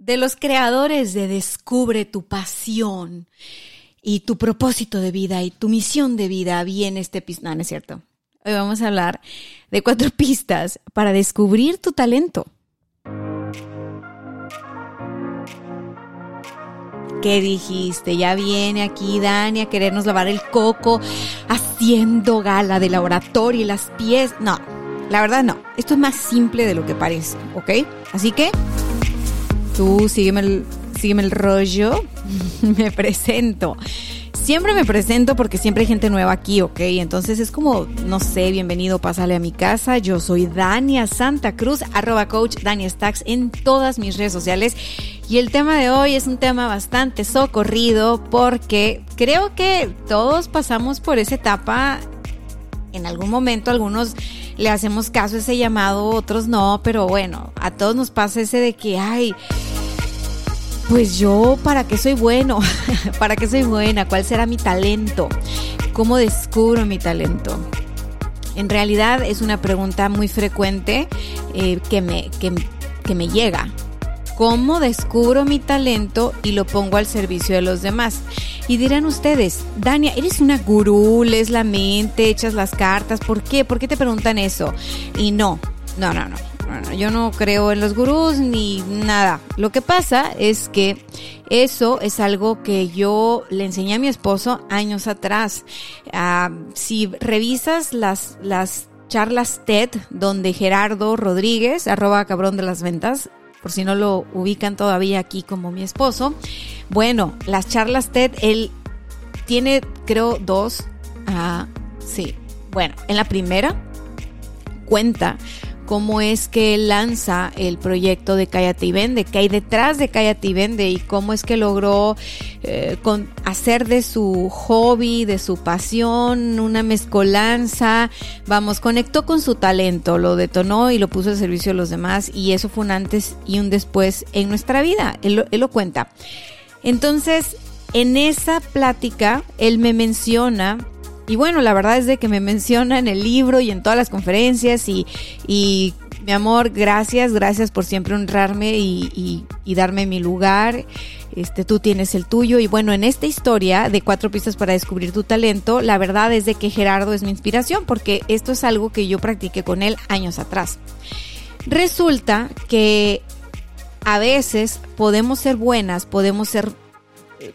De los creadores de Descubre tu pasión y tu propósito de vida y tu misión de vida viene este episodio. No, es cierto. Hoy vamos a hablar de cuatro pistas para descubrir tu talento. ¿Qué dijiste? Ya viene aquí Dani a querernos lavar el coco haciendo gala de laboratorio y las pies. No, la verdad no. Esto es más simple de lo que parece, ¿ok? Así que tú sígueme el, sígueme el rollo, me presento. Siempre me presento porque siempre hay gente nueva aquí, ¿ok? Entonces es como, no sé, bienvenido, pásale a mi casa. Yo soy Dania Santa Cruz, arroba coach Dania Stacks en todas mis redes sociales. Y el tema de hoy es un tema bastante socorrido porque creo que todos pasamos por esa etapa en algún momento, algunos le hacemos caso a ese llamado, otros no, pero bueno, a todos nos pasa ese de que, ay, pues yo, ¿para qué soy bueno? ¿Para qué soy buena? ¿Cuál será mi talento? ¿Cómo descubro mi talento? En realidad es una pregunta muy frecuente eh, que, me, que, que me llega. ¿Cómo descubro mi talento y lo pongo al servicio de los demás? Y dirán ustedes, Dania, eres una gurú, lees la mente, echas las cartas, ¿por qué? ¿Por qué te preguntan eso? Y no, no, no, no yo no creo en los gurús ni nada. Lo que pasa es que eso es algo que yo le enseñé a mi esposo años atrás. Ah, si revisas las, las charlas TED donde Gerardo Rodríguez, arroba cabrón de las ventas, por si no lo ubican todavía aquí como mi esposo, bueno, las charlas TED, él tiene creo dos, ah, sí, bueno, en la primera cuenta cómo es que él lanza el proyecto de Cállate y Vende, qué hay detrás de Cállate y Vende y cómo es que logró eh, hacer de su hobby, de su pasión, una mezcolanza, vamos, conectó con su talento, lo detonó y lo puso al servicio de los demás y eso fue un antes y un después en nuestra vida, él, él lo cuenta. Entonces, en esa plática, él me menciona y bueno, la verdad es de que me menciona en el libro y en todas las conferencias y, y mi amor, gracias, gracias por siempre honrarme y, y, darme mi lugar. Este, tú tienes el tuyo. Y bueno, en esta historia de cuatro pistas para descubrir tu talento, la verdad es de que Gerardo es mi inspiración porque esto es algo que yo practiqué con él años atrás. Resulta que a veces podemos ser buenas, podemos ser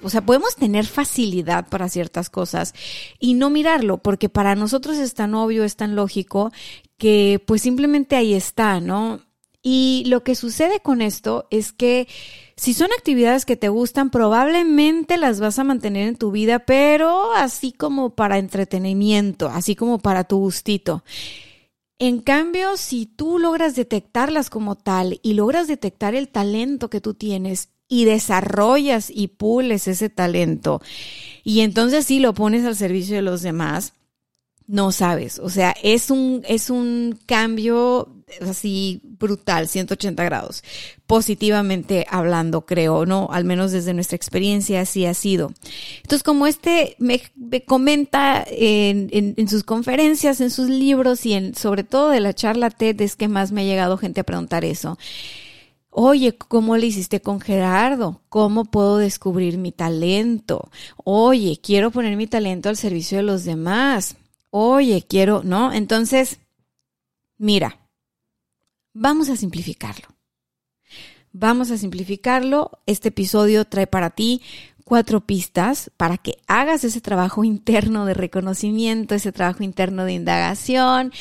o sea, podemos tener facilidad para ciertas cosas y no mirarlo, porque para nosotros es tan obvio, es tan lógico, que pues simplemente ahí está, ¿no? Y lo que sucede con esto es que si son actividades que te gustan, probablemente las vas a mantener en tu vida, pero así como para entretenimiento, así como para tu gustito. En cambio, si tú logras detectarlas como tal y logras detectar el talento que tú tienes y desarrollas y pules ese talento y entonces sí lo pones al servicio de los demás, no sabes, o sea, es un, es un cambio así brutal, 180 grados, positivamente hablando, creo, ¿no? Al menos desde nuestra experiencia así ha sido. Entonces, como este me, comenta en, en, en, sus conferencias, en sus libros y en, sobre todo de la charla TED, es que más me ha llegado gente a preguntar eso. Oye, ¿cómo le hiciste con Gerardo? ¿Cómo puedo descubrir mi talento? Oye, quiero poner mi talento al servicio de los demás. Oye, quiero, ¿no? Entonces, mira, vamos a simplificarlo. Vamos a simplificarlo. Este episodio trae para ti cuatro pistas para que hagas ese trabajo interno de reconocimiento, ese trabajo interno de indagación,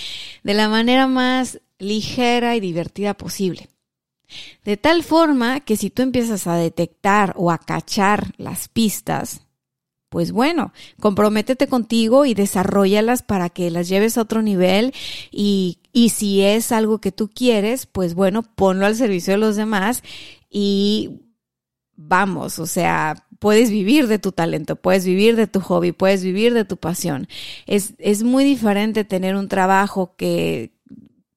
de la manera más ligera y divertida posible. De tal forma que si tú empiezas a detectar o a cachar las pistas, pues bueno, comprométete contigo y desarrollalas para que las lleves a otro nivel y, y si es algo que tú quieres, pues bueno, ponlo al servicio de los demás y vamos, o sea, puedes vivir de tu talento, puedes vivir de tu hobby, puedes vivir de tu pasión. Es, es muy diferente tener un trabajo que,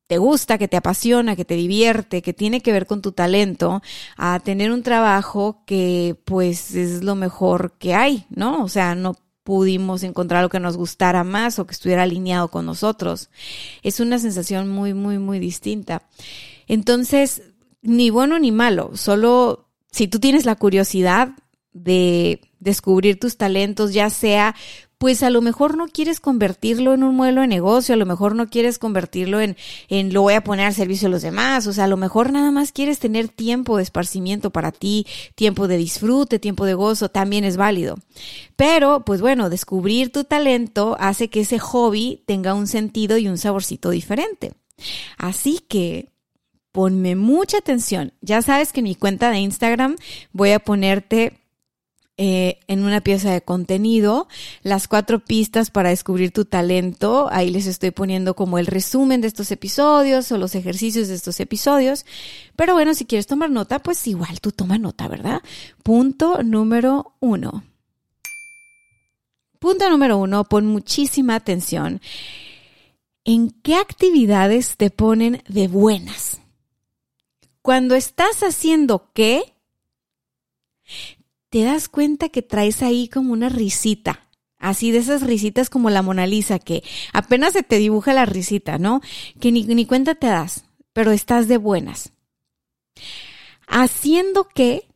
te gusta, que te apasiona, que te divierte, que tiene que ver con tu talento, a tener un trabajo que pues es lo mejor que hay, ¿no? O sea, no pudimos encontrar lo que nos gustara más o que estuviera alineado con nosotros. Es una sensación muy, muy, muy distinta. Entonces, ni bueno ni malo, solo si tú tienes la curiosidad de descubrir tus talentos, ya sea pues a lo mejor no quieres convertirlo en un modelo de negocio, a lo mejor no quieres convertirlo en, en lo voy a poner al servicio de los demás, o sea, a lo mejor nada más quieres tener tiempo de esparcimiento para ti, tiempo de disfrute, tiempo de gozo, también es válido. Pero, pues bueno, descubrir tu talento hace que ese hobby tenga un sentido y un saborcito diferente. Así que, ponme mucha atención. Ya sabes que en mi cuenta de Instagram voy a ponerte eh, en una pieza de contenido, las cuatro pistas para descubrir tu talento. Ahí les estoy poniendo como el resumen de estos episodios o los ejercicios de estos episodios. Pero bueno, si quieres tomar nota, pues igual tú toma nota, ¿verdad? Punto número uno. Punto número uno, pon muchísima atención. ¿En qué actividades te ponen de buenas? Cuando estás haciendo qué, te das cuenta que traes ahí como una risita. Así de esas risitas como la Mona Lisa, que apenas se te dibuja la risita, ¿no? Que ni, ni cuenta te das, pero estás de buenas. Haciendo que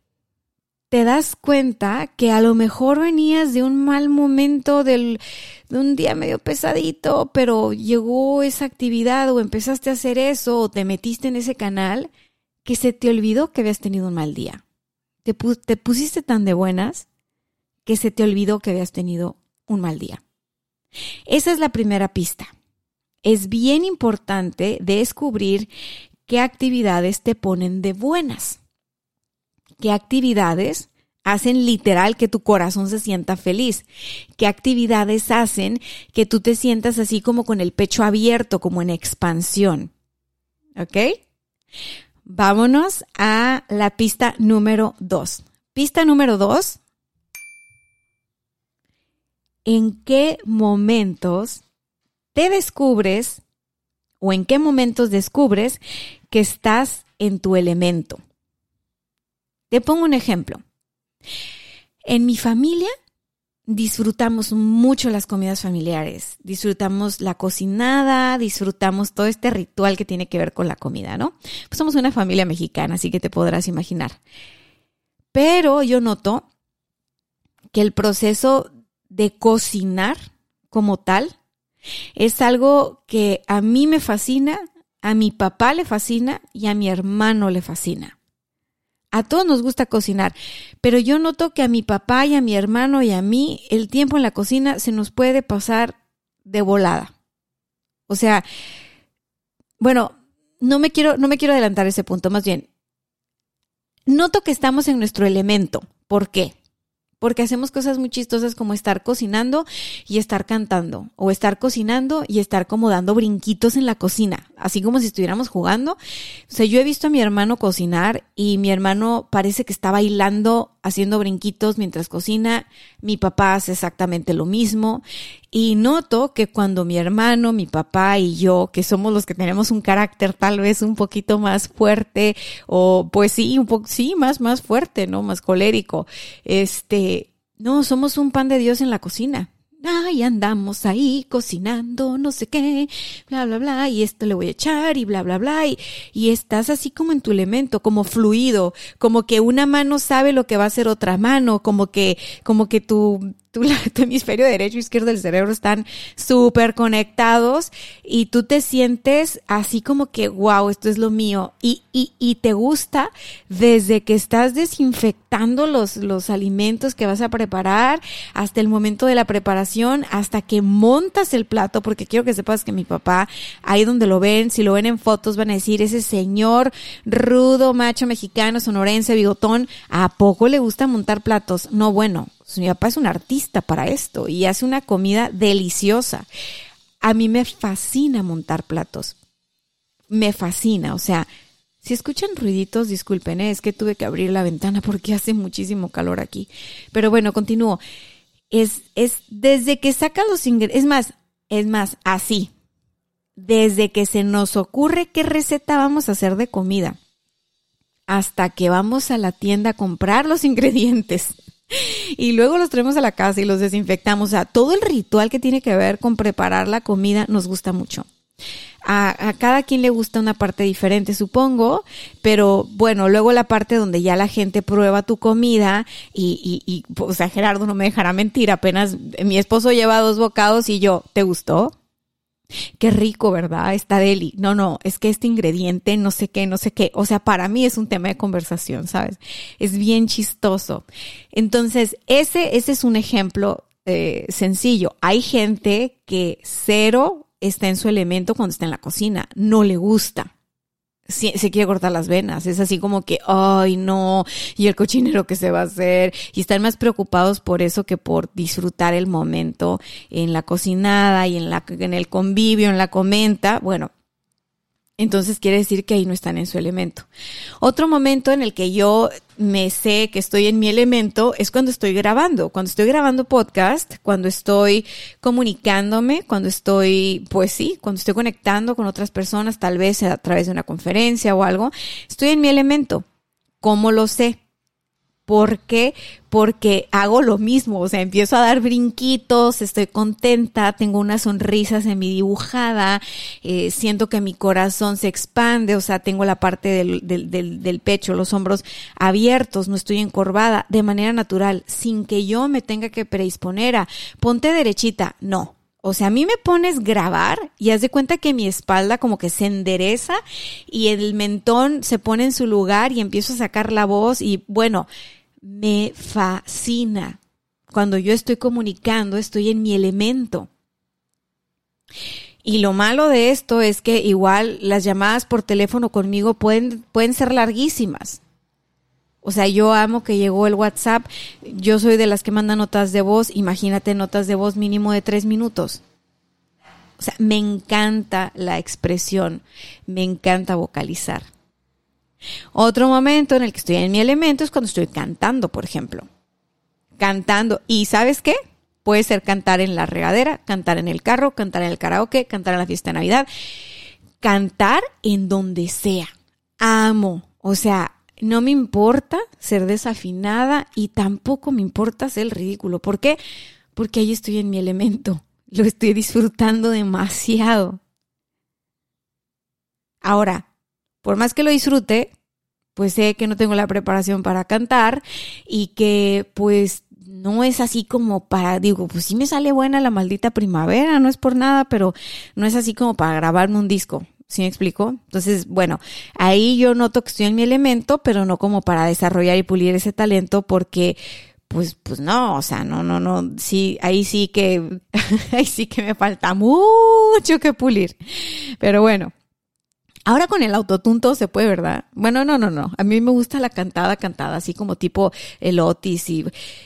te das cuenta que a lo mejor venías de un mal momento, del, de un día medio pesadito, pero llegó esa actividad o empezaste a hacer eso o te metiste en ese canal que se te olvidó que habías tenido un mal día te, pusiste tan de buenas que se te olvidó que habías tenido un mal día. Esa es la primera pista. Es bien importante descubrir qué actividades te ponen de buenas. ¿Qué actividades hacen literal que tu corazón se sienta feliz? ¿Qué actividades hacen que tú te sientas así como con el pecho abierto, como en expansión? ¿Ok? Vámonos a la pista número dos. Pista número dos. ¿En qué momentos te descubres o en qué momentos descubres que estás en tu elemento? Te pongo un ejemplo. En mi familia disfrutamos mucho las comidas familiares, disfrutamos la cocinada, disfrutamos todo este ritual que tiene que ver con la comida, ¿no? Pues somos una familia mexicana, así que te podrás imaginar. Pero yo noto que el proceso de cocinar como tal es algo que a mí me fascina, a mi papá le fascina y a mi hermano le fascina. A todos nos gusta cocinar, pero yo noto que a mi papá y a mi hermano y a mí el tiempo en la cocina se nos puede pasar de volada. O sea, bueno, no me quiero, no me quiero adelantar ese punto, más bien, noto que estamos en nuestro elemento. ¿Por qué? Porque hacemos cosas muy chistosas como estar cocinando y estar cantando, o estar cocinando y estar como dando brinquitos en la cocina, así como si estuviéramos jugando. O sea, yo he visto a mi hermano cocinar y mi hermano parece que está bailando, haciendo brinquitos mientras cocina, mi papá hace exactamente lo mismo y noto que cuando mi hermano, mi papá y yo, que somos los que tenemos un carácter tal vez un poquito más fuerte o pues sí, un poco sí, más más fuerte, ¿no? Más colérico. Este, no, somos un pan de Dios en la cocina. Ay, andamos ahí cocinando, no sé qué, bla, bla, bla, y esto le voy a echar y bla, bla, bla, y, y estás así como en tu elemento, como fluido, como que una mano sabe lo que va a hacer otra mano, como que, como que tu, tu, tu hemisferio derecho y izquierdo del cerebro están súper conectados y tú te sientes así como que, wow, esto es lo mío. Y, y, y te gusta desde que estás desinfectando los, los alimentos que vas a preparar hasta el momento de la preparación, hasta que montas el plato, porque quiero que sepas que mi papá, ahí donde lo ven, si lo ven en fotos, van a decir, ese señor rudo, macho mexicano, sonorense, bigotón, ¿a poco le gusta montar platos? No, bueno, mi papá es un artista para esto y hace una comida deliciosa. A mí me fascina montar platos. Me fascina, o sea, si escuchan ruiditos, disculpen, ¿eh? es que tuve que abrir la ventana porque hace muchísimo calor aquí. Pero bueno, continúo. Es, es desde que saca los ingredientes, es más, es más, así. Desde que se nos ocurre qué receta vamos a hacer de comida, hasta que vamos a la tienda a comprar los ingredientes y luego los traemos a la casa y los desinfectamos. O sea, todo el ritual que tiene que ver con preparar la comida nos gusta mucho. A, cada quien le gusta una parte diferente, supongo, pero bueno, luego la parte donde ya la gente prueba tu comida y, y, y o sea, Gerardo no me dejará mentir, apenas mi esposo lleva dos bocados y yo, ¿te gustó? Qué rico, ¿verdad? Está deli. No, no, es que este ingrediente, no sé qué, no sé qué. O sea, para mí es un tema de conversación, ¿sabes? Es bien chistoso. Entonces, ese, ese es un ejemplo eh, sencillo. Hay gente que cero está en su elemento cuando está en la cocina, no le gusta. Se, quiere cortar las venas, es así como que, ay no, y el cochinero que se va a hacer, y están más preocupados por eso que por disfrutar el momento en la cocinada y en, la, en el convivio, en la comenta. Bueno, entonces quiere decir que ahí no están en su elemento. Otro momento en el que yo me sé que estoy en mi elemento es cuando estoy grabando, cuando estoy grabando podcast, cuando estoy comunicándome, cuando estoy, pues sí, cuando estoy conectando con otras personas, tal vez a través de una conferencia o algo, estoy en mi elemento. ¿Cómo lo sé? ¿Por qué? Porque hago lo mismo, o sea, empiezo a dar brinquitos, estoy contenta, tengo unas sonrisas en mi dibujada, eh, siento que mi corazón se expande, o sea, tengo la parte del, del, del, pecho, los hombros abiertos, no estoy encorvada, de manera natural, sin que yo me tenga que predisponer a ponte derechita, no, o sea, a mí me pones grabar y haz de cuenta que mi espalda como que se endereza y el mentón se pone en su lugar y empiezo a sacar la voz y bueno, me fascina. Cuando yo estoy comunicando, estoy en mi elemento. Y lo malo de esto es que igual las llamadas por teléfono conmigo pueden, pueden ser larguísimas. O sea, yo amo que llegó el WhatsApp. Yo soy de las que mandan notas de voz. Imagínate notas de voz mínimo de tres minutos. O sea, me encanta la expresión. Me encanta vocalizar. Otro momento en el que estoy en mi elemento es cuando estoy cantando, por ejemplo. Cantando. ¿Y sabes qué? Puede ser cantar en la regadera, cantar en el carro, cantar en el karaoke, cantar en la fiesta de Navidad. Cantar en donde sea. Amo. O sea, no me importa ser desafinada y tampoco me importa ser ridículo. ¿Por qué? Porque ahí estoy en mi elemento. Lo estoy disfrutando demasiado. Ahora, por más que lo disfrute, pues sé que no tengo la preparación para cantar y que pues no es así como para, digo, pues sí me sale buena la maldita primavera, no es por nada, pero no es así como para grabarme un disco. ¿Sí me explico? Entonces, bueno, ahí yo noto que estoy en mi elemento, pero no como para desarrollar y pulir ese talento porque pues, pues no, o sea, no, no, no, sí, ahí sí que, ahí sí que me falta mucho que pulir. Pero bueno, Ahora con el autotunto se puede, ¿verdad? Bueno, no, no, no. A mí me gusta la cantada, cantada, así como tipo el Otis y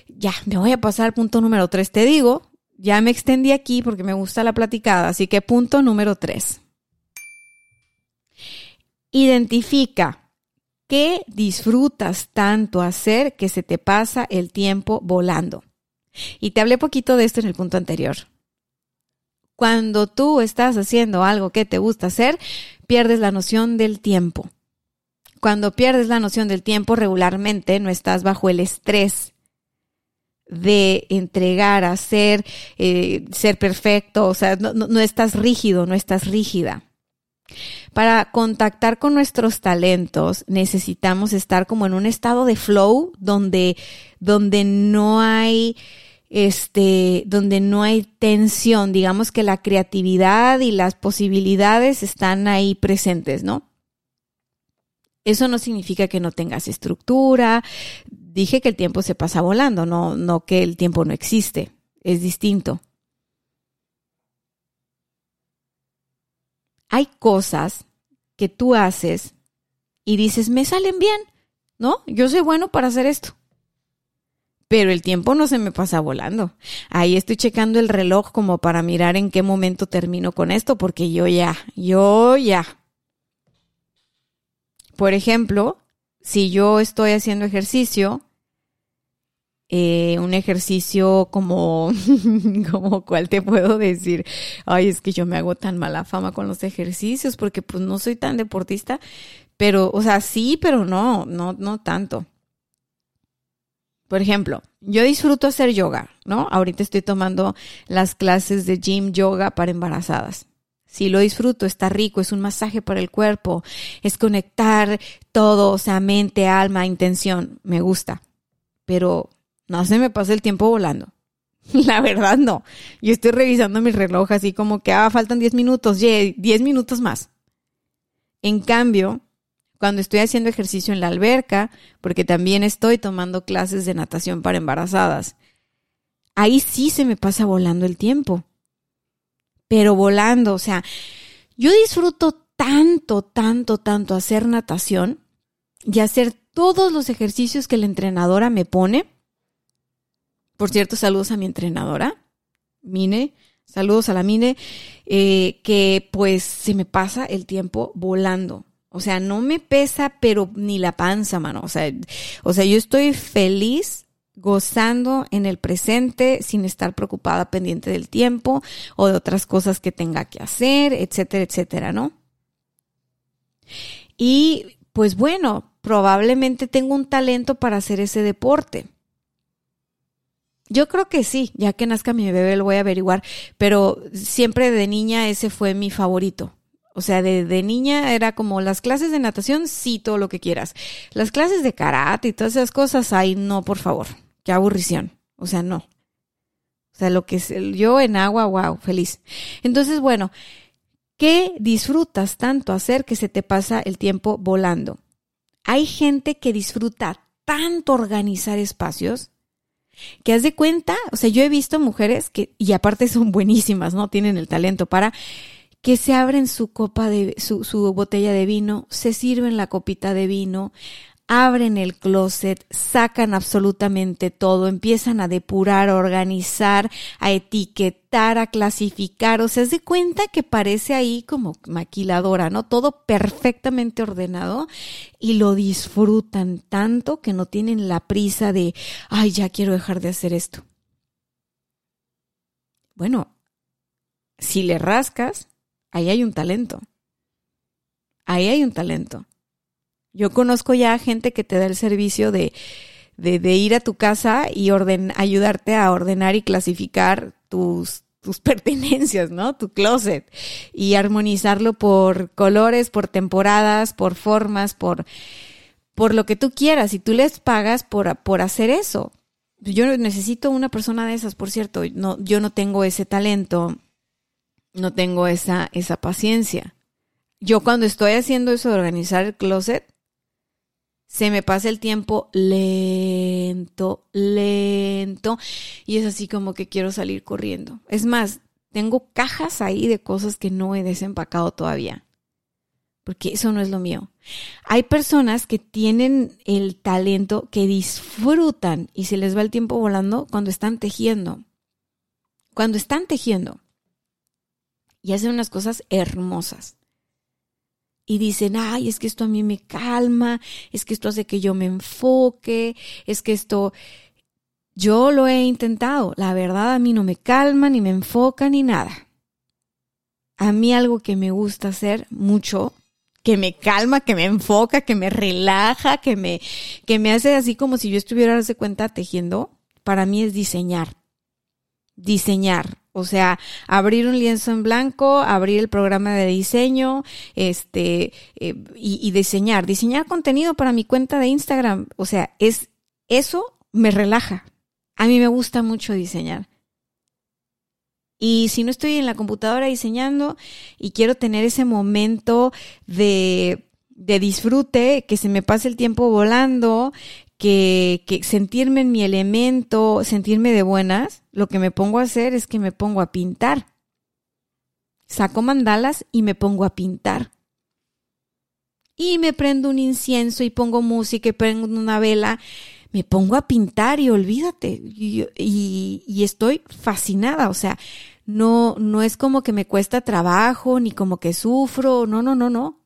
ya, me voy a pasar al punto número tres. Te digo, ya me extendí aquí porque me gusta la platicada, así que punto número tres. Identifica qué disfrutas tanto hacer que se te pasa el tiempo volando. Y te hablé poquito de esto en el punto anterior. Cuando tú estás haciendo algo que te gusta hacer, pierdes la noción del tiempo. Cuando pierdes la noción del tiempo, regularmente no estás bajo el estrés de entregar, hacer, eh, ser perfecto, o sea, no, no estás rígido, no estás rígida. Para contactar con nuestros talentos necesitamos estar como en un estado de flow donde, donde no hay este, donde no hay tensión, digamos que la creatividad y las posibilidades están ahí presentes, ¿no? Eso no significa que no tengas estructura. Dije que el tiempo se pasa volando, no, no que el tiempo no existe. Es distinto. Hay cosas que tú haces y dices, me salen bien, ¿no? Yo soy bueno para hacer esto pero el tiempo no se me pasa volando. Ahí estoy checando el reloj como para mirar en qué momento termino con esto, porque yo ya, yo ya. Por ejemplo, si yo estoy haciendo ejercicio, eh, un ejercicio como, como cuál te puedo decir, ay, es que yo me hago tan mala fama con los ejercicios porque pues no soy tan deportista, pero, o sea, sí, pero no, no, no tanto. Por ejemplo, yo disfruto hacer yoga, ¿no? Ahorita estoy tomando las clases de gym yoga para embarazadas. Sí, lo disfruto, está rico, es un masaje para el cuerpo, es conectar todo, o sea, mente, alma, intención, me gusta. Pero no se me pasa el tiempo volando. La verdad no. Yo estoy revisando mi reloj así como que, ah, faltan 10 minutos, 10 minutos más. En cambio, cuando estoy haciendo ejercicio en la alberca, porque también estoy tomando clases de natación para embarazadas, ahí sí se me pasa volando el tiempo. Pero volando, o sea, yo disfruto tanto, tanto, tanto hacer natación y hacer todos los ejercicios que la entrenadora me pone. Por cierto, saludos a mi entrenadora, Mine, saludos a la Mine, eh, que pues se me pasa el tiempo volando. O sea, no me pesa, pero ni la panza, mano. O sea, o sea, yo estoy feliz gozando en el presente sin estar preocupada pendiente del tiempo o de otras cosas que tenga que hacer, etcétera, etcétera, ¿no? Y pues bueno, probablemente tengo un talento para hacer ese deporte. Yo creo que sí, ya que nazca mi bebé lo voy a averiguar, pero siempre de niña ese fue mi favorito. O sea, de, de, niña era como las clases de natación, sí, todo lo que quieras. Las clases de karate y todas esas cosas, ay, no, por favor, qué aburrición. O sea, no. O sea, lo que es yo en agua, wow, feliz. Entonces, bueno, ¿qué disfrutas tanto hacer que se te pasa el tiempo volando? Hay gente que disfruta tanto organizar espacios que haz de cuenta, o sea, yo he visto mujeres que, y aparte son buenísimas, ¿no? Tienen el talento para que se abren su copa de su, su botella de vino, se sirven la copita de vino, abren el closet, sacan absolutamente todo, empiezan a depurar, a organizar, a etiquetar, a clasificar, o sea, se cuenta que parece ahí como maquiladora, ¿no? Todo perfectamente ordenado y lo disfrutan tanto que no tienen la prisa de, ay, ya quiero dejar de hacer esto. Bueno, si le rascas, ahí hay un talento. Ahí hay un talento. Yo conozco ya gente que te da el servicio de, de, ir a tu casa y orden, ayudarte a ordenar y clasificar tus, tus pertenencias, ¿no? Tu closet. Y armonizarlo por colores, por temporadas, por formas, por, por lo que tú quieras. Y tú les pagas por, por hacer eso. Yo necesito una persona de esas, por cierto. No, yo no tengo ese talento no tengo esa, esa paciencia. Yo cuando estoy haciendo eso de organizar el closet, se me pasa el tiempo lento, lento, y es así como que quiero salir corriendo. Es más, tengo cajas ahí de cosas que no he desempacado todavía, porque eso no es lo mío. Hay personas que tienen el talento, que disfrutan y se les va el tiempo volando cuando están tejiendo. Cuando están tejiendo y hacen unas cosas hermosas. Y dicen, ay, es que esto a mí me calma, es que esto hace que yo me enfoque, es que esto... Yo lo he intentado, la verdad a mí no me calma, ni me enfoca, ni nada. A mí algo que me gusta hacer mucho, que me calma, que me enfoca, que me relaja, que me, que me hace así como si yo estuviera, darse cuenta, tejiendo, para mí es diseñar. Diseñar. O sea, abrir un lienzo en blanco, abrir el programa de diseño, este, eh, y, y, diseñar, diseñar contenido para mi cuenta de Instagram. O sea, es, eso me relaja. A mí me gusta mucho diseñar. Y si no estoy en la computadora diseñando y quiero tener ese momento de, de disfrute, que se me pase el tiempo volando, que, que sentirme en mi elemento, sentirme de buenas, lo que me pongo a hacer es que me pongo a pintar. Saco mandalas y me pongo a pintar. Y me prendo un incienso y pongo música y prendo una vela. me pongo a pintar y olvídate. Y, y, estoy fascinada. O sea, no, no es como que me cuesta trabajo, ni como que sufro. No, no, no, no.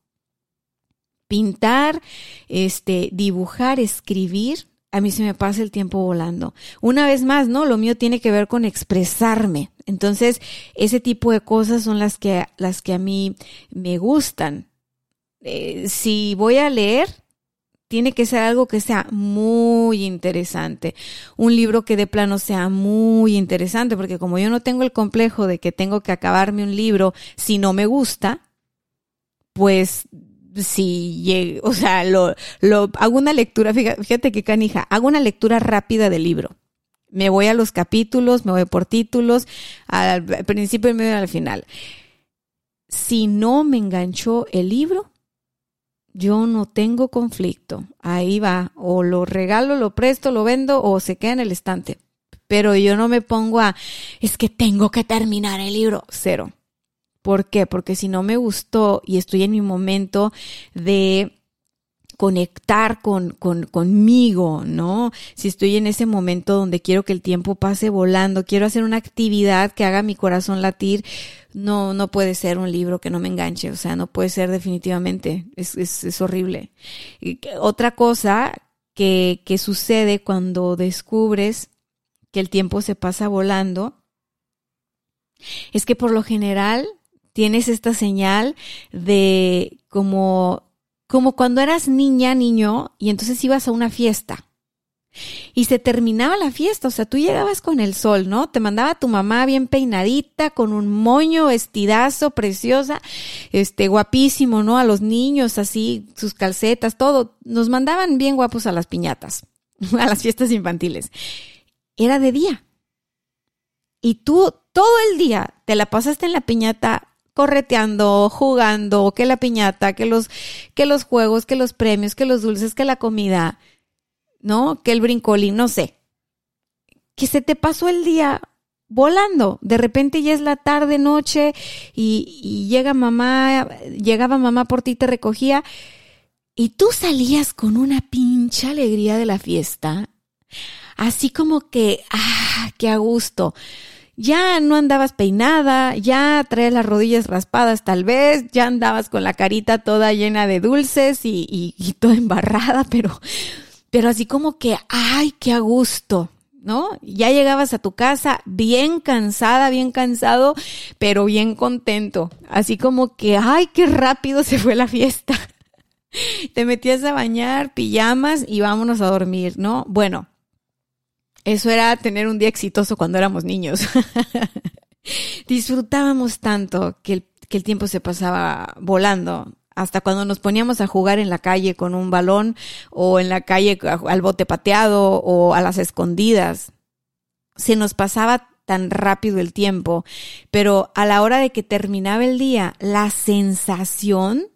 Pintar, este, dibujar, escribir, a mí se me pasa el tiempo volando. Una vez más, ¿no? Lo mío tiene que ver con expresarme. Entonces, ese tipo de cosas son las que, las que a mí me gustan. Eh, si voy a leer, tiene que ser algo que sea muy interesante. Un libro que de plano sea muy interesante, porque como yo no tengo el complejo de que tengo que acabarme un libro si no me gusta, pues si o sea, lo, lo, hago una lectura, fíjate, que canija, hago una lectura rápida del libro. Me voy a los capítulos, me voy por títulos, al principio y medio al final. Si no me enganchó el libro, yo no tengo conflicto. Ahí va. O lo regalo, lo presto, lo vendo o se queda en el estante. Pero yo no me pongo a, es que tengo que terminar el libro. Cero. ¿Por qué? Porque si no me gustó y estoy en mi momento de conectar con, con, conmigo, ¿no? Si estoy en ese momento donde quiero que el tiempo pase volando, quiero hacer una actividad que haga mi corazón latir, no, no puede ser un libro que no me enganche, o sea, no puede ser definitivamente, es, es, es horrible. Otra cosa que, que sucede cuando descubres que el tiempo se pasa volando, es que por lo general tienes esta señal de como como cuando eras niña, niño, y entonces ibas a una fiesta. Y se terminaba la fiesta, o sea, tú llegabas con el sol, ¿no? Te mandaba tu mamá bien peinadita, con un moño, vestidazo, preciosa, este, guapísimo, ¿no? A los niños, así, sus calcetas, todo. Nos mandaban bien guapos a las piñatas, a las fiestas infantiles. Era de día. Y tú todo el día te la pasaste en la piñata correteando, jugando, que la piñata, que los, que los juegos, que los premios, que los dulces, que la comida, ¿no? Que el brincolín, no sé. Que se te pasó el día volando. De repente ya es la tarde, noche, y, llega mamá, llegaba mamá por ti, te recogía, y tú salías con una pincha alegría de la fiesta. Así como que, ah, qué a gusto ya no andabas peinada, ya traías las rodillas raspadas tal vez, ya andabas con la carita toda llena de dulces y, y, toda embarrada, pero, pero así como que, ay, qué a gusto, ¿no? Ya llegabas a tu casa bien cansada, bien cansado, pero bien contento. Así como que, ay, qué rápido se fue la fiesta. Te metías a bañar, pijamas y vámonos a dormir, ¿no? Bueno, eso era tener un día exitoso cuando éramos niños. Disfrutábamos tanto que el, tiempo se pasaba volando hasta cuando nos poníamos a jugar en la calle con un balón o en la calle al bote pateado o a las escondidas. Se nos pasaba tan rápido el tiempo, pero a la hora de que terminaba el día, la sensación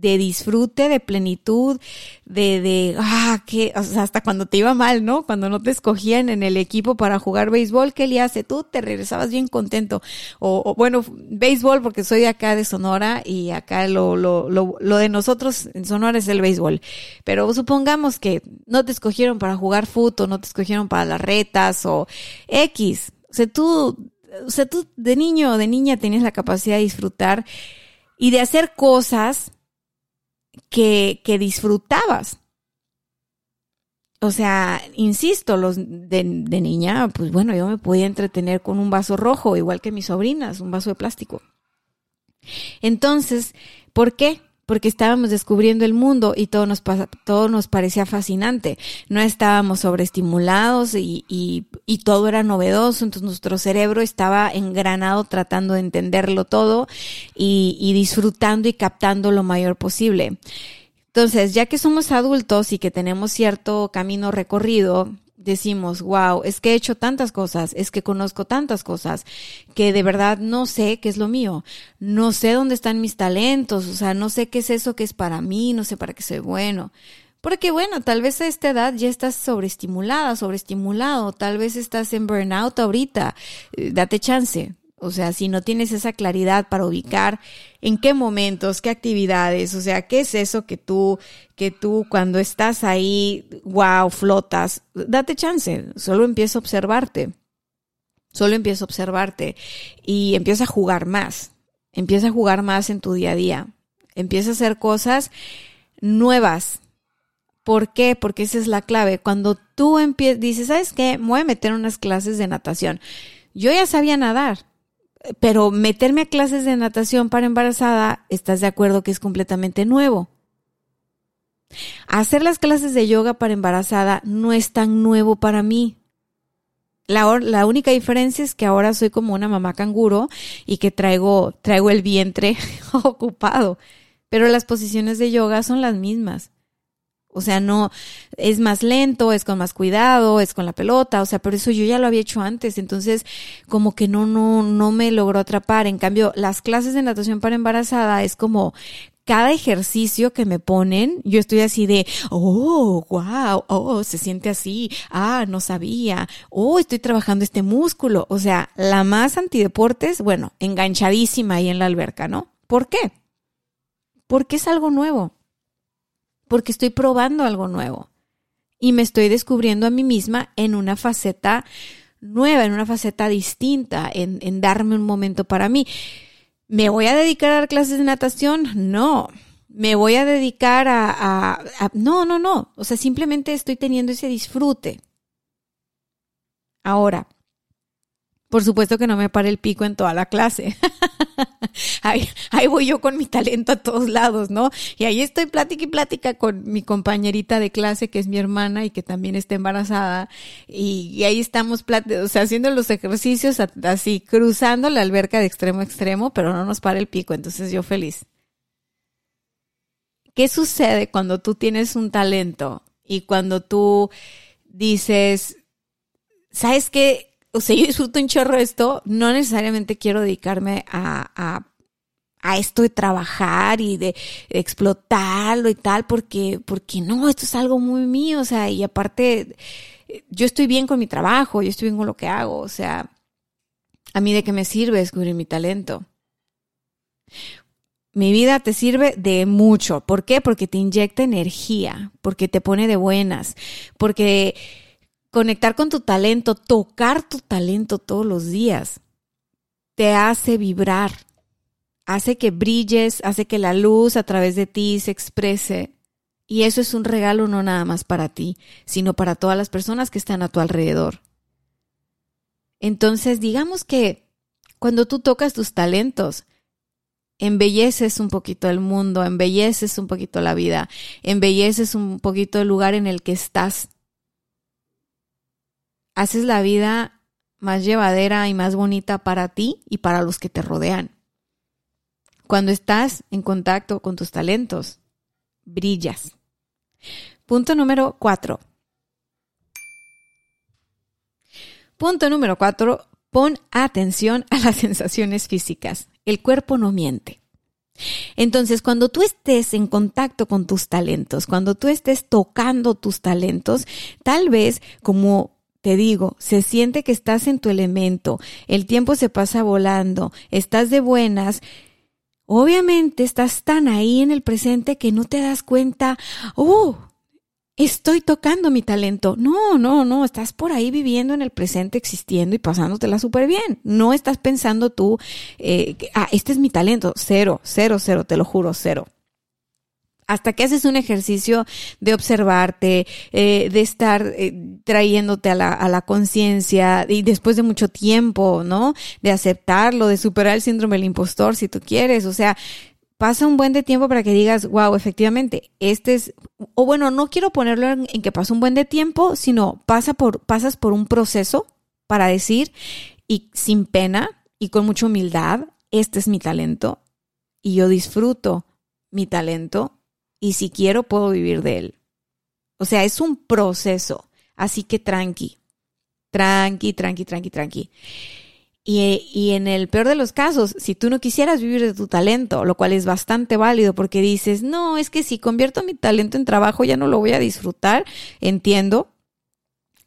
de disfrute, de plenitud, de, de, ah, que, o sea, hasta cuando te iba mal, ¿no? Cuando no te escogían en el equipo para jugar béisbol, ¿qué le hace? Tú te regresabas bien contento. O, o, bueno, béisbol, porque soy de acá de Sonora y acá lo, lo, lo, lo de nosotros en Sonora es el béisbol. Pero supongamos que no te escogieron para jugar fútbol, no te escogieron para las retas o X. O sea, tú, o sea, tú de niño o de niña tenías la capacidad de disfrutar y de hacer cosas que, que disfrutabas. O sea, insisto, los de, de, niña, pues bueno, yo me podía entretener con un vaso rojo, igual que mis sobrinas, un vaso de plástico. Entonces, ¿por qué? Porque estábamos descubriendo el mundo y todo nos, todo nos parecía fascinante. No estábamos sobreestimulados y, y, y todo era novedoso, entonces nuestro cerebro estaba engranado tratando de entenderlo todo y, y disfrutando y captando lo mayor posible. Entonces, ya que somos adultos y que tenemos cierto camino recorrido, decimos, wow, es que he hecho tantas cosas, es que conozco tantas cosas, que de verdad no sé qué es lo mío, no sé dónde están mis talentos, o sea, no sé qué es eso que es para mí, no sé para qué soy bueno. Porque bueno, tal vez a esta edad ya estás sobreestimulada, sobreestimulado, tal vez estás en burnout ahorita, eh, date chance, O sea, si no tienes esa claridad para ubicar en qué momentos, qué actividades, o sea, qué es eso que tú, que tú cuando estás ahí, wow, flotas, date chance, solo empieza a observarte. Solo empieza a observarte y empieza a jugar más. Empieza a jugar más en tu día a día. Empieza a hacer cosas nuevas. ¿Por qué? Porque esa es la clave. Cuando tú empiezas, dices, ¿sabes qué? Me voy a meter unas clases de natación. Yo ya sabía nadar, pero meterme a clases de natación para embarazada, ¿estás de acuerdo que es completamente nuevo? Hacer las clases de yoga para embarazada no es tan nuevo para mí. La, la, única diferencia es que ahora soy como una mamá canguro y que traigo, traigo el vientre ocupado. Pero las posiciones de yoga son las mismas. O sea, no, es más lento, es con más cuidado, es con la pelota, o sea, pero eso yo ya lo había hecho antes, entonces como que no, no, no me logró atrapar. En cambio, las clases de natación para embarazada es como cada ejercicio que me ponen, yo estoy así de, oh, wow, oh, se siente así, ah, no sabía, oh, estoy trabajando este músculo. O sea, la más antideportes, bueno, enganchadísima ahí en la alberca, ¿no? ¿Por qué? Porque es algo nuevo porque estoy probando algo nuevo y me estoy descubriendo a mí misma en una faceta nueva, en una faceta distinta, en, darme un momento para mí. ¿Me voy a dedicar a dar clases de natación? No. ¿Me voy a dedicar a, a... No, no, no. O sea, simplemente estoy teniendo ese disfrute. Ahora, por supuesto que no me pare el pico en toda la clase. ahí, voy yo con mi talento a todos lados, ¿no? Y ahí estoy plática y plática con mi compañerita de clase, que es mi hermana y que también está embarazada. Y, ahí estamos, o sea, haciendo los ejercicios así, cruzando la alberca de extremo a extremo, pero no nos para el pico. Entonces yo feliz. ¿Qué sucede cuando tú tienes un talento y cuando tú dices, ¿sabes qué? O sea, yo disfruto un chorro esto, no necesariamente quiero dedicarme a, a, a esto de trabajar y de, explotarlo y tal, porque, porque no, esto es algo muy mío, o sea, y aparte, yo estoy bien con mi trabajo, yo estoy bien con lo que hago, o sea, a mí de qué me sirve descubrir mi talento. Mi vida te sirve de mucho. ¿Por qué? Porque te inyecta energía, porque te pone de buenas, porque conectar con tu talento, tocar tu talento todos los días, te hace vibrar, hace que brilles, hace que la luz a través de ti se exprese. Y eso es un regalo no nada más para ti, sino para todas las personas que están a tu alrededor. Entonces, digamos que cuando tú tocas tus talentos, embelleces un poquito el mundo, embelleces un poquito la vida, embelleces un poquito el lugar en el que estás haces la vida más llevadera y más bonita para ti y para los que te rodean. Cuando estás en contacto con tus talentos, brillas. Punto número cuatro. Punto número cuatro, pon atención a las sensaciones físicas. El cuerpo no miente. Entonces, cuando tú estés en contacto con tus talentos, cuando tú estés tocando tus talentos, tal vez como te digo, se siente que estás en tu elemento, el tiempo se pasa volando, estás de buenas. Obviamente estás tan ahí en el presente que no te das cuenta, oh, estoy tocando mi talento. No, no, no, estás por ahí viviendo en el presente, existiendo y pasándotela súper bien. No estás pensando tú, eh, ah, este es mi talento. Cero, cero, cero, te lo juro, cero hasta que haces un ejercicio de observarte, eh, de estar eh, trayéndote a la, a la conciencia y después de mucho tiempo, ¿no? De aceptarlo, de superar el síndrome del impostor si tú quieres, o sea, pasa un buen de tiempo para que digas, wow, efectivamente, este es, o bueno, no quiero ponerlo en, en que pasa un buen de tiempo, sino pasa por, pasas por un proceso para decir, y sin pena y con mucha humildad, este es mi talento y yo disfruto mi talento y si quiero puedo vivir de él. O sea, es un proceso, así que tranqui, tranqui, tranqui, tranqui, tranqui. Y, y, en el peor de los casos, si tú no quisieras vivir de tu talento, lo cual es bastante válido porque dices, no, es que si convierto mi talento en trabajo ya no lo voy a disfrutar, entiendo.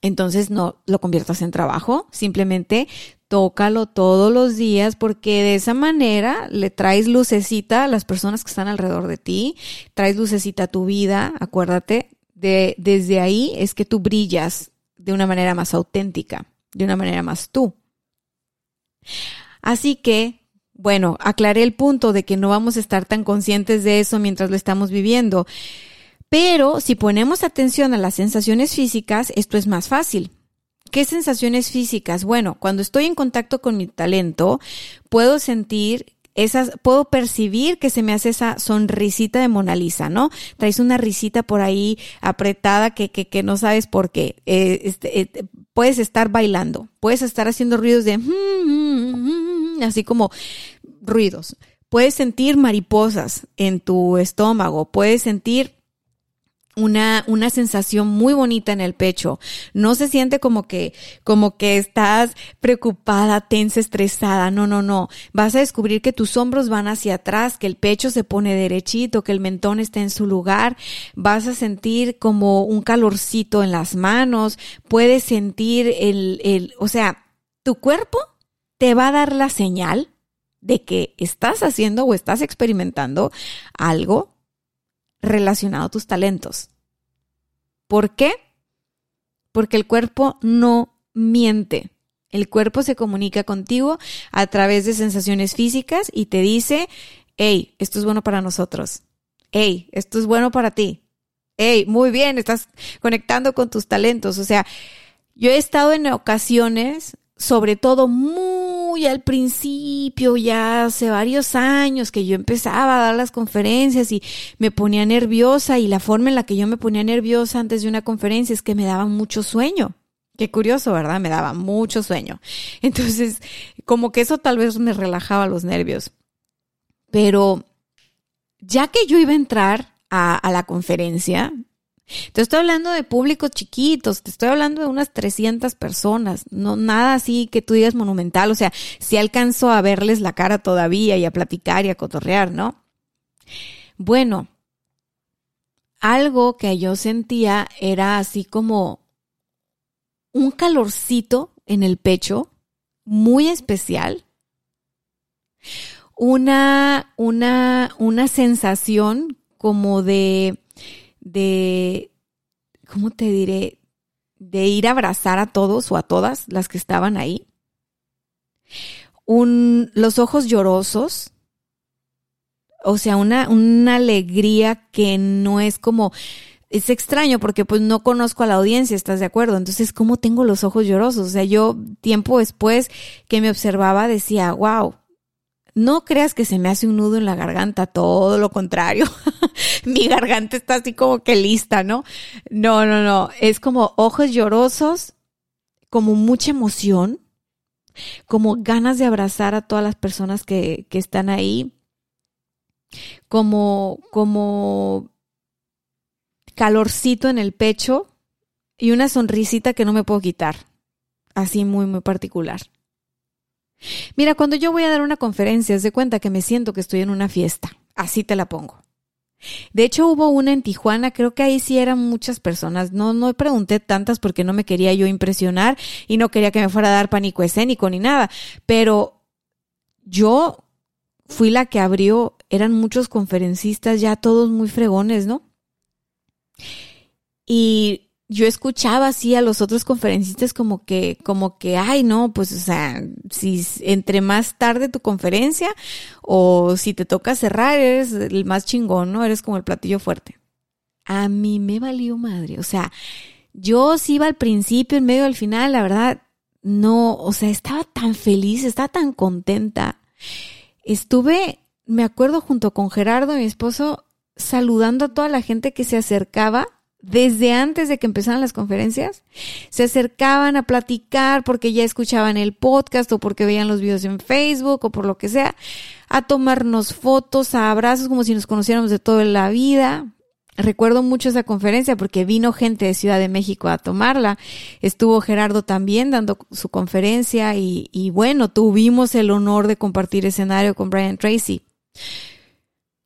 Entonces no lo conviertas en trabajo, simplemente tócalo todos los días porque de esa manera le traes lucecita a las personas que están alrededor de ti, traes lucecita a tu vida, acuérdate, de, desde ahí es que tú brillas de una manera más auténtica, de una manera más tú. Así que, bueno, aclaré el punto de que no vamos a estar tan conscientes de eso mientras lo estamos viviendo. Pero si ponemos atención a las sensaciones físicas, esto es más fácil. ¿Qué sensaciones físicas? Bueno, cuando estoy en contacto con mi talento, puedo sentir esas, puedo percibir que se me hace esa sonrisita de Mona Lisa, ¿no? Traes una risita por ahí apretada que, que, que no sabes por qué. Eh, este, eh, puedes estar bailando, puedes estar haciendo ruidos de, así como ruidos. Puedes sentir mariposas en tu estómago, puedes sentir una, una sensación muy bonita en el pecho. No se siente como que, como que estás preocupada, tensa, estresada. No, no, no. Vas a descubrir que tus hombros van hacia atrás, que el pecho se pone derechito, que el mentón está en su lugar. Vas a sentir como un calorcito en las manos. Puedes sentir el, el, o sea, tu cuerpo te va a dar la señal de que estás haciendo o estás experimentando algo relacionado a tus talentos. ¿Por qué? Porque el cuerpo no miente. El cuerpo se comunica contigo a través de sensaciones físicas y te dice, hey, esto es bueno para nosotros. Hey, esto es bueno para ti. Hey, muy bien, estás conectando con tus talentos. O sea, yo he estado en ocasiones, sobre todo muy muy al principio, ya hace varios años que yo empezaba a dar las conferencias y me ponía nerviosa y la forma en la que yo me ponía nerviosa antes de una conferencia es que me daba mucho sueño. Qué curioso, ¿verdad? Me daba mucho sueño. Entonces, como que eso tal vez me relajaba los nervios. Pero ya que yo iba a entrar a, a la conferencia, te estoy hablando de públicos chiquitos, te estoy hablando de unas 300 personas, no nada así que tú digas monumental, o sea, si alcanzo a verles la cara todavía y a platicar y a cotorrear, ¿no? Bueno, algo que yo sentía era así como un calorcito en el pecho, muy especial, una, una, una sensación como de de, ¿cómo te diré? De ir a abrazar a todos o a todas las que estaban ahí. Un, los ojos llorosos, o sea, una, una alegría que no es como, es extraño porque pues no conozco a la audiencia, ¿estás de acuerdo? Entonces, ¿cómo tengo los ojos llorosos? O sea, yo tiempo después que me observaba decía, wow, no creas que se me hace un nudo en la garganta, todo lo contrario. Mi garganta está así como que lista, ¿no? No, no, no. Es como ojos llorosos, como mucha emoción, como ganas de abrazar a todas las personas que, que están ahí, como, como calorcito en el pecho y una sonrisita que no me puedo quitar. Así muy, muy particular. Mira, cuando yo voy a dar una conferencia, es de cuenta que me siento que estoy en una fiesta. Así te la pongo. De hecho, hubo una en Tijuana, creo que ahí sí eran muchas personas. No, no pregunté tantas porque no me quería yo impresionar y no quería que me fuera a dar pánico escénico ni nada. Pero yo fui la que abrió, eran muchos conferencistas ya todos muy fregones, ¿no? Y yo escuchaba así a los otros conferencistas como que, como que, ay, no, pues, o sea, si entre más tarde tu conferencia o si te toca cerrar, eres el más chingón, ¿no? Eres como el platillo fuerte. A mí me valió madre. O sea, yo sí iba al principio, en medio, al final, la verdad, no, o sea, estaba tan feliz, estaba tan contenta. Estuve, me acuerdo junto con Gerardo, mi esposo, saludando a toda la gente que se acercaba desde antes de que empezaran las conferencias, se acercaban a platicar porque ya escuchaban el podcast o porque veían los videos en Facebook o por lo que sea, a tomarnos fotos, a abrazos como si nos conociéramos de toda la vida. Recuerdo mucho esa conferencia porque vino gente de Ciudad de México a tomarla. Estuvo Gerardo también dando su conferencia y, y bueno, tuvimos el honor de compartir escenario con Brian Tracy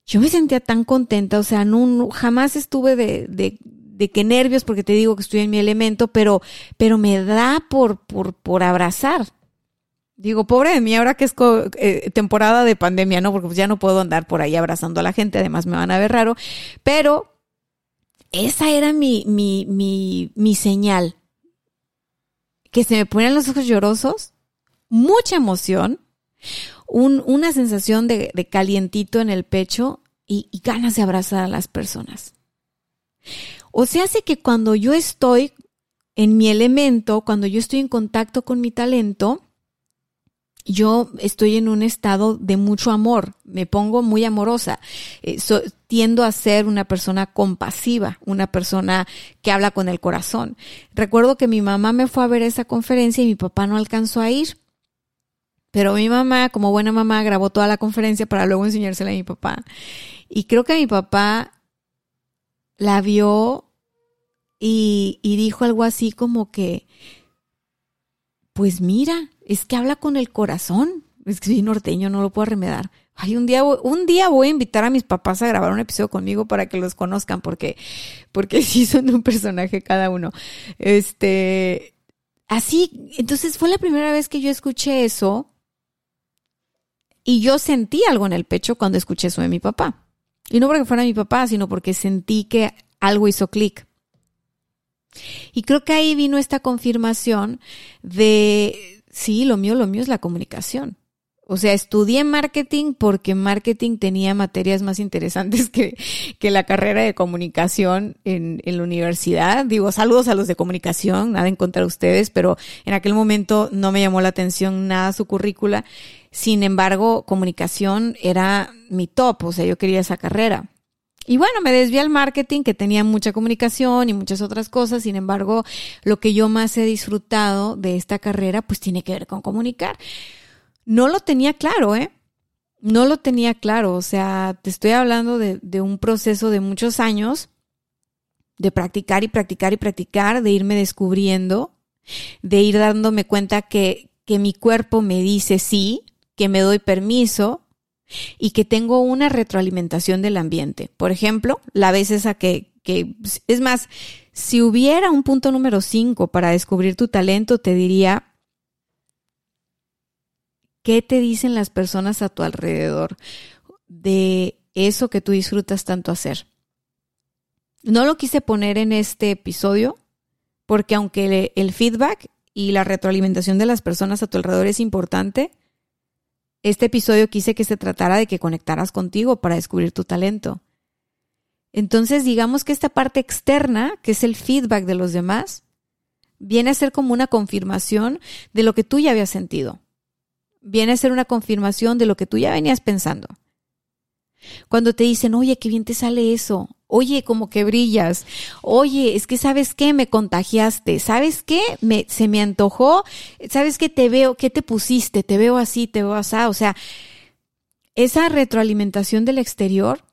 yo me sentía tan contenta, o sea, no, jamás estuve de, de, de qué nervios, porque te digo que estoy en mi elemento, pero, pero me da por, por, por abrazar. Digo, pobre de mí, ahora que es eh, temporada de pandemia, ¿no? Porque pues ya no puedo andar por ahí abrazando a la gente, además me van a ver raro. Pero esa era mi, mi, mi, mi señal. Que se me ponían los ojos llorosos, mucha emoción, un, una sensación de, de, calientito en el pecho y, y ganas de abrazar a las personas. O sea, hace que cuando yo estoy en mi elemento, cuando yo estoy en contacto con mi talento, yo estoy en un estado de mucho amor, me pongo muy amorosa, eh, tiendo a ser una persona compasiva, una persona que habla con el corazón. Recuerdo que mi mamá me fue a ver esa conferencia y mi papá no alcanzó a ir. Pero mi mamá, como buena mamá, grabó toda la conferencia para luego enseñársela a mi papá. Y creo que mi papá la vio y, y dijo algo así como que, pues mira, es que habla con el corazón. Es que soy norteño, no lo puedo remedar. Ay, un día, un día voy a invitar a mis papás a grabar un episodio conmigo para que los conozcan, porque, porque sí son un personaje cada uno. Este, así, entonces fue la primera vez que yo escuché eso y yo sentí algo en el pecho cuando escuché eso de mi papá. Y no porque fuera mi papá, sino porque sentí que algo hizo clic. Y creo que ahí vino esta confirmación de, sí, lo mío, lo mío es la comunicación. O sea, estudié marketing porque marketing tenía materias más interesantes que, que la carrera de comunicación en, en, la universidad. Digo, saludos a los de comunicación, nada en contra de ustedes, pero en aquel momento no me llamó la atención nada su currícula. Sin embargo, comunicación era mi top, o sea, yo quería esa carrera. Y bueno, me desvié al marketing, que tenía mucha comunicación y muchas otras cosas. Sin embargo, lo que yo más he disfrutado de esta carrera, pues tiene que ver con comunicar. No lo tenía claro, ¿eh? No lo tenía claro. O sea, te estoy hablando de, de un proceso de muchos años, de practicar y practicar y practicar, de irme descubriendo, de ir dándome cuenta que, que mi cuerpo me dice sí, que me doy permiso, y que tengo una retroalimentación del ambiente. Por ejemplo, la vez esa que, que es más, si hubiera un punto número 5 para descubrir tu talento, te diría, ¿qué te dicen las personas a tu alrededor de eso que tú disfrutas tanto hacer? No lo quise poner en este episodio porque aunque el feedback y la retroalimentación de las personas a tu alrededor es importante, este episodio quise que se tratara de que conectaras contigo para descubrir tu talento. Entonces, digamos que esta parte externa, que es el feedback de los demás, viene a ser como una confirmación de lo que tú ya habías sentido. Viene a ser una confirmación de lo que tú ya venías pensando. Cuando te dicen, oye, qué bien te sale eso, Oye, como que brillas. Oye, es que sabes qué, me contagiaste. ¿Sabes qué? Me, se me antojó. ¿Sabes qué? Te veo, ¿qué te pusiste? Te veo así, te veo así. O sea, esa retroalimentación del exterior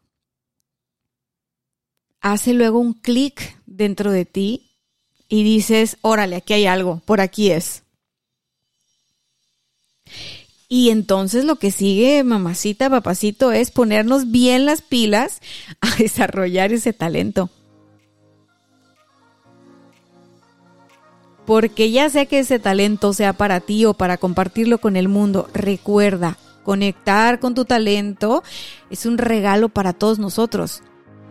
hace luego un clic dentro de ti y dices, órale, aquí hay algo, por aquí es. Y entonces lo que sigue, mamacita, papacito, es ponernos bien las pilas a desarrollar ese talento. Porque ya sea que ese talento sea para ti o para compartirlo con el mundo, recuerda, conectar con tu talento es un regalo para todos nosotros.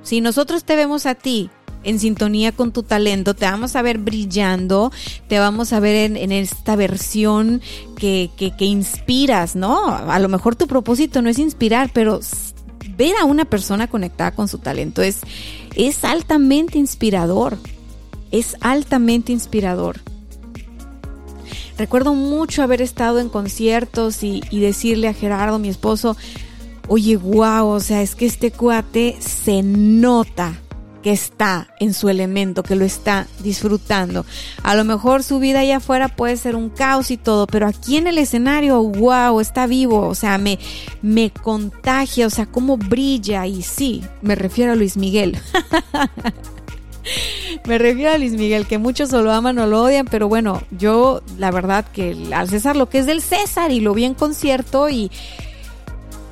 Si nosotros te vemos a ti en sintonía con tu talento, te vamos a ver brillando, te vamos a ver en, esta versión que, inspiras, ¿no? A lo mejor tu propósito no es inspirar, pero ver a una persona conectada con su talento es, altamente inspirador, es altamente inspirador. Recuerdo mucho haber estado en conciertos y, y decirle a Gerardo, mi esposo, oye, guau, o sea, es que este cuate se nota que está en su elemento, que lo está disfrutando. A lo mejor su vida allá afuera puede ser un caos y todo, pero aquí en el escenario, wow, está vivo, o sea, me, me contagia, o sea, cómo brilla. Y sí, me refiero a Luis Miguel. me refiero a Luis Miguel, que muchos o lo aman o lo odian, pero bueno, yo la verdad que al César lo que es del César y lo vi en concierto y...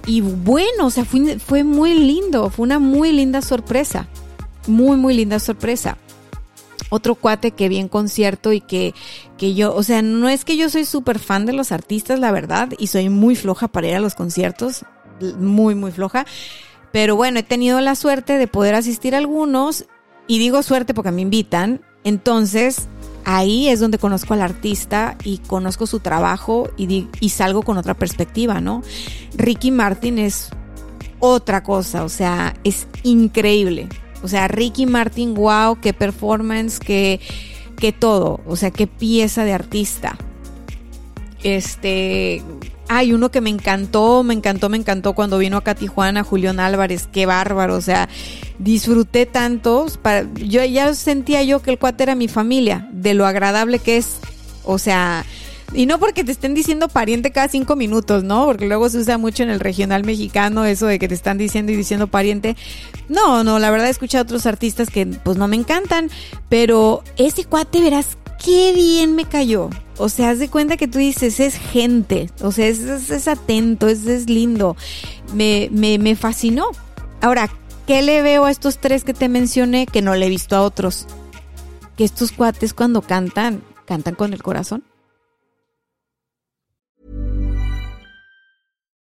Y bueno, o sea, fue, fue muy lindo, fue una muy linda sorpresa muy, muy linda sorpresa. otro cuate que vi en concierto y que, que yo, o sea, no es que yo soy súper fan de los artistas, la verdad, y soy muy floja para ir a los conciertos, muy, muy floja. Pero bueno, he tenido la suerte de poder asistir a algunos, y digo suerte porque me invitan, entonces ahí es donde conozco al artista y conozco su trabajo y, y salgo con otra perspectiva, ¿no? Ricky Martin es otra cosa, o sea, es increíble. O sea, Ricky Martin, wow, qué performance, qué, qué todo, o sea, qué pieza de artista. Este, hay uno que me encantó, me encantó, me encantó cuando vino acá a Tijuana, Julián Álvarez, qué bárbaro, o sea, disfruté tanto, para, yo ya sentía yo que el cuate era mi familia, de lo agradable que es, o sea, y no porque te estén diciendo pariente cada cinco minutos, ¿no? Porque luego se usa mucho en el regional mexicano eso de que te están diciendo y diciendo pariente. No, no, la verdad he escuchado a otros artistas que pues no me encantan, pero ese cuate verás qué bien me cayó. O sea, haz de cuenta que tú dices, es gente, o sea, es, es, atento, es, es lindo. Me, me, me fascinó. Ahora, ¿qué le veo a estos tres que te mencioné que no le he visto a otros? Que estos cuates cuando cantan, cantan con el corazón.